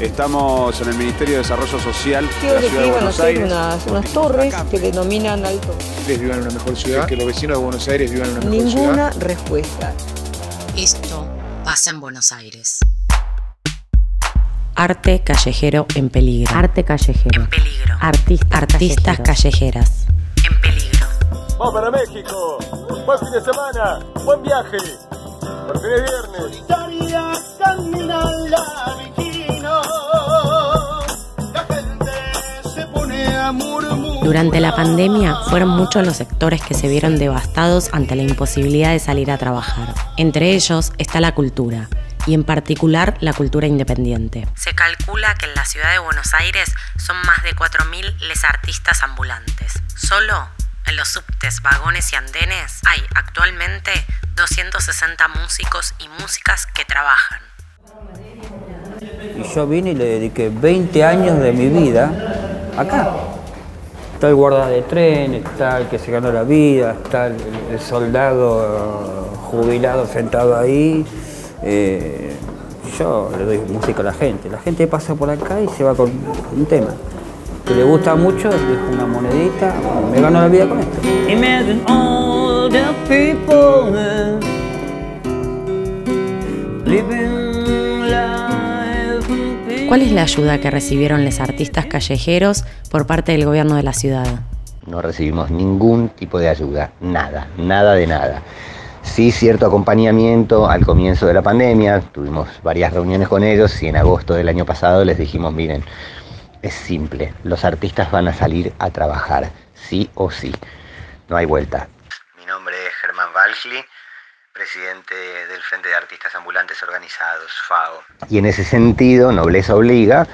Estamos en el Ministerio de Desarrollo Social de la que Ciudad de Buenos Aires. unas, unas torres que denominan alto. vivan en una mejor ciudad, que los vecinos de Buenos Aires vivan en una mejor ciudad. Ninguna respuesta. Esto pasa en Buenos Aires. Arte callejero en peligro. Arte callejero. En peligro. Artistas, artistas callejeras. En peligro. Vamos para México. Buen fin de semana. Buen viaje. Por fin es viernes. Durante la pandemia fueron muchos los sectores que se vieron devastados ante la imposibilidad de salir a trabajar. Entre ellos está la cultura, y en particular la cultura independiente. Se calcula que en la ciudad de Buenos Aires son más de 4.000 les artistas ambulantes. Solo en los subtes, vagones y andenes hay actualmente 260 músicos y músicas que trabajan. Y yo vine y le dediqué 20 años de mi vida acá. Está el guarda de tren, está el que se ganó la vida, está el, soldado jubilado sentado ahí. Eh, yo le doy música a la gente. La gente pasa por acá y se va con un tema. Que le gusta mucho, dejo una monedita, me gano la vida con esto. Imagine all the people living ¿Cuál es la ayuda que recibieron los artistas callejeros por parte del gobierno de la ciudad? No recibimos ningún tipo de ayuda, nada, nada de nada. Sí cierto acompañamiento al comienzo de la pandemia, tuvimos varias reuniones con ellos y en agosto del año pasado les dijimos, miren, es simple, los artistas van a salir a trabajar, sí o sí, no hay vuelta. Mi nombre es Germán Valgli, presidente del Frente de Artistas Ambulantes Organizados, FAO. Y en ese sentido, Nobleza Obliga,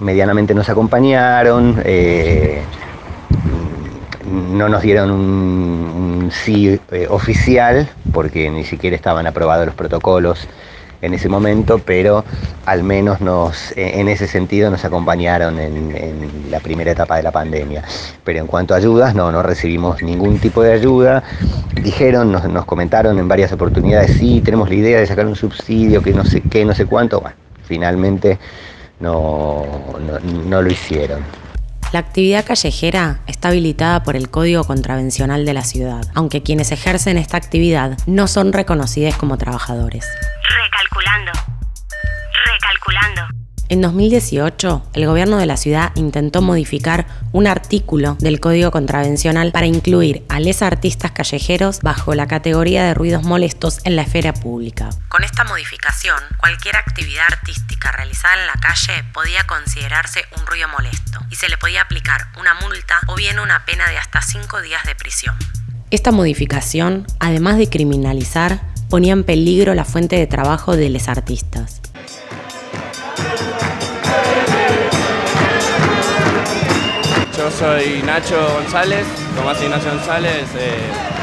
medianamente nos acompañaron, eh, no nos dieron un, sí eh, oficial, porque ni siquiera estaban aprobados los protocolos en ese momento, pero al menos nos, eh, en ese sentido nos acompañaron en, la primera etapa de la pandemia. Pero en cuanto a ayudas, no, no recibimos ningún tipo de ayuda. Dijeron, nos, comentaron en varias oportunidades, sí, tenemos la idea de sacar un subsidio, que no sé qué, no sé cuánto. Bueno, finalmente no, no lo hicieron. La actividad callejera está habilitada por el Código Contravencional de la ciudad, aunque quienes ejercen esta actividad no son reconocidos como trabajadores. En 2018, el gobierno de la ciudad intentó modificar un artículo del Código Contravencional para incluir a les artistas callejeros bajo la categoría de ruidos molestos en la esfera pública. Con esta modificación, cualquier actividad artística realizada en la calle podía considerarse un ruido molesto y se le podía aplicar una multa o bien una pena de hasta cinco días de prisión. Esta modificación, además de criminalizar, ponía en peligro la fuente de trabajo de los artistas. Yo soy Nacho González, Tomás Ignacio González, eh,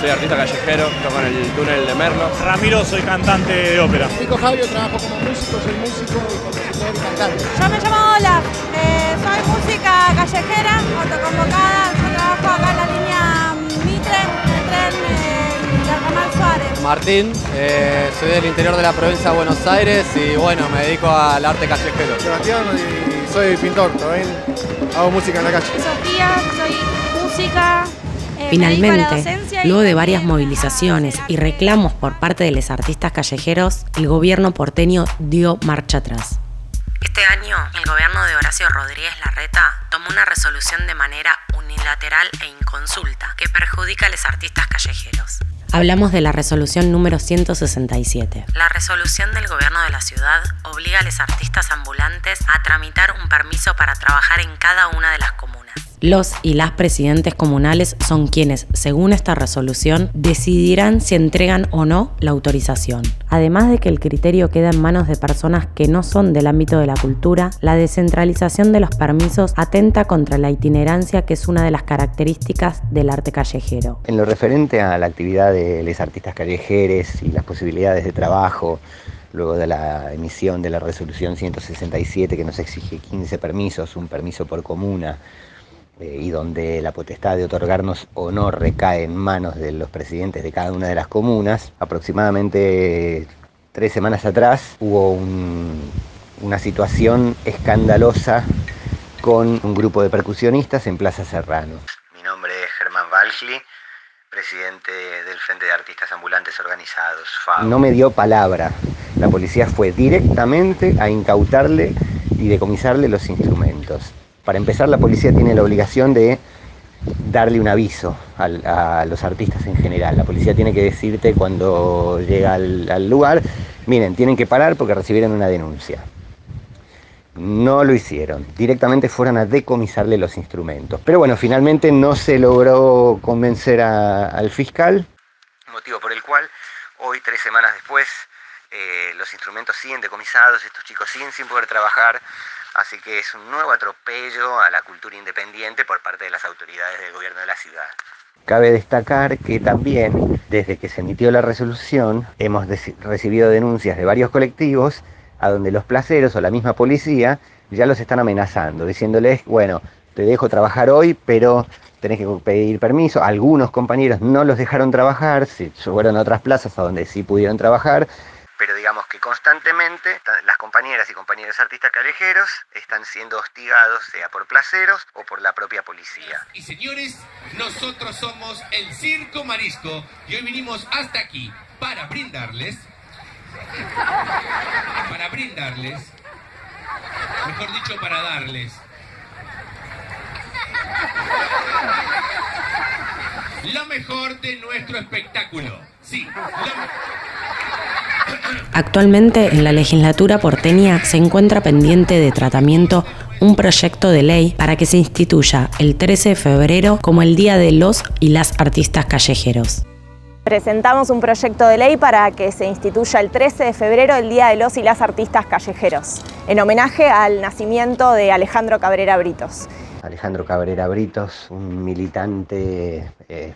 soy artista callejero, toco en el túnel de Merlo. Ramiro, soy cantante de ópera. Pico Javio, trabajo como músico, soy músico y compositor y cantante. Yo me llamo Ola, eh, soy música callejera, autoconvocada, yo trabajo acá en la línea Mitre, el tren eh, Suárez. Martín, eh, soy del interior de la provincia de Buenos Aires y bueno, me dedico al arte callejero. Sebastián y soy pintor, también hago música en la calle. Sofía, soy música. Eh, Finalmente, luego de varias movilizaciones y reclamos por parte de los artistas callejeros, el gobierno porteño dio marcha atrás. Este año, el gobierno de Horacio Rodríguez Larreta tomó una resolución de manera unilateral e inconsulta que perjudica a los artistas callejeros. Hablamos de la resolución número 167. La resolución del gobierno de la ciudad obliga a los artistas ambulantes a tramitar un permiso para trabajar en cada una de las comunas. Los y las presidentes comunales son quienes, según esta resolución, decidirán si entregan o no la autorización. Además de que el criterio queda en manos de personas que no son del ámbito de la cultura, la descentralización de los permisos atenta contra la itinerancia que es una de las características del arte callejero. En lo referente a la actividad de los artistas callejeros y las posibilidades de trabajo, luego de la emisión de la resolución 167 que nos exige 15 permisos, un permiso por comuna, eh, y donde la potestad de otorgarnos o no recae en manos de los presidentes de cada una de las comunas, aproximadamente tres semanas atrás hubo una situación escandalosa con un grupo de percusionistas en Plaza Serrano. Mi nombre es Germán Valgli, presidente del Frente de Artistas Ambulantes Organizados. No me dio palabra. La policía fue directamente a incautarle y decomisarle los instrumentos. Para empezar, la policía tiene la obligación de darle un aviso a, los artistas en general. La policía tiene que decirte cuando llega al, lugar, miren, tienen que parar porque recibieron una denuncia. No lo hicieron, directamente fueron a decomisarle los instrumentos. Pero bueno, finalmente no se logró convencer al fiscal, motivo por el cual hoy, tres semanas después, eh, los instrumentos siguen decomisados, estos chicos siguen sin poder trabajar, Así que es un nuevo atropello a la cultura independiente por parte de las autoridades del gobierno de la ciudad. Cabe destacar que también, desde que se emitió la resolución, hemos recibido denuncias de varios colectivos a donde los placeros o la misma policía ya los están amenazando, diciéndoles, bueno, te dejo trabajar hoy, pero tenés que pedir permiso. Algunos compañeros no los dejaron trabajar, se fueron a otras plazas a donde sí pudieron trabajar, pero digamos que constantemente las compañeras y compañeros artistas callejeros están siendo hostigados, sea por placeros o por la propia policía. Y señores, nosotros somos el Circo Marisco y hoy vinimos hasta aquí para brindarles, para brindarles, mejor dicho, para darles. Lo mejor de nuestro espectáculo. Sí, Actualmente en la legislatura porteña se encuentra pendiente de tratamiento un proyecto de ley para que se instituya el 13 de febrero como el Día de los y las Artistas Callejeros. Presentamos un proyecto de ley para que se instituya el 13 de febrero el Día de los y las Artistas Callejeros, en homenaje al nacimiento de Alejandro Cabrera Britos. Alejandro Cabrera Britos, un militante eh,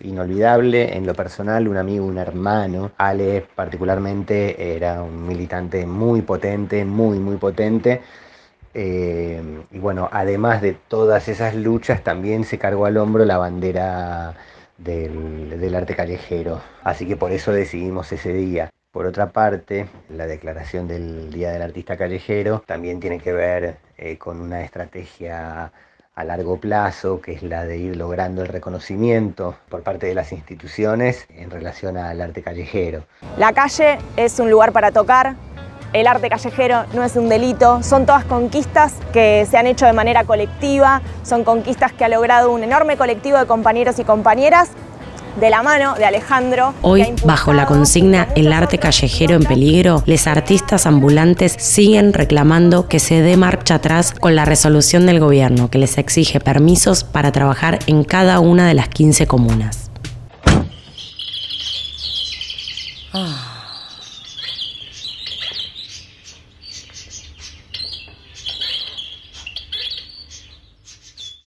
inolvidable, en lo personal un amigo, un hermano. Ale particularmente era un militante muy potente, muy, muy potente. Eh, y bueno, además de todas esas luchas, también se cargó al hombro la bandera del, del arte callejero. Así que por eso decidimos ese día. Por otra parte, la declaración del Día del Artista Callejero también tiene que ver eh, con una estrategia a largo plazo, que es la de ir logrando el reconocimiento por parte de las instituciones en relación al arte callejero. La calle es un lugar para tocar, el arte callejero no es un delito, son todas conquistas que se han hecho de manera colectiva, son conquistas que ha logrado un enorme colectivo de compañeros y compañeras de la mano de Alejandro. Hoy, bajo la consigna El arte callejero en peligro, los artistas ambulantes siguen reclamando que se dé marcha atrás con la resolución del gobierno que les exige permisos para trabajar en cada una de las 15 comunas. Ah.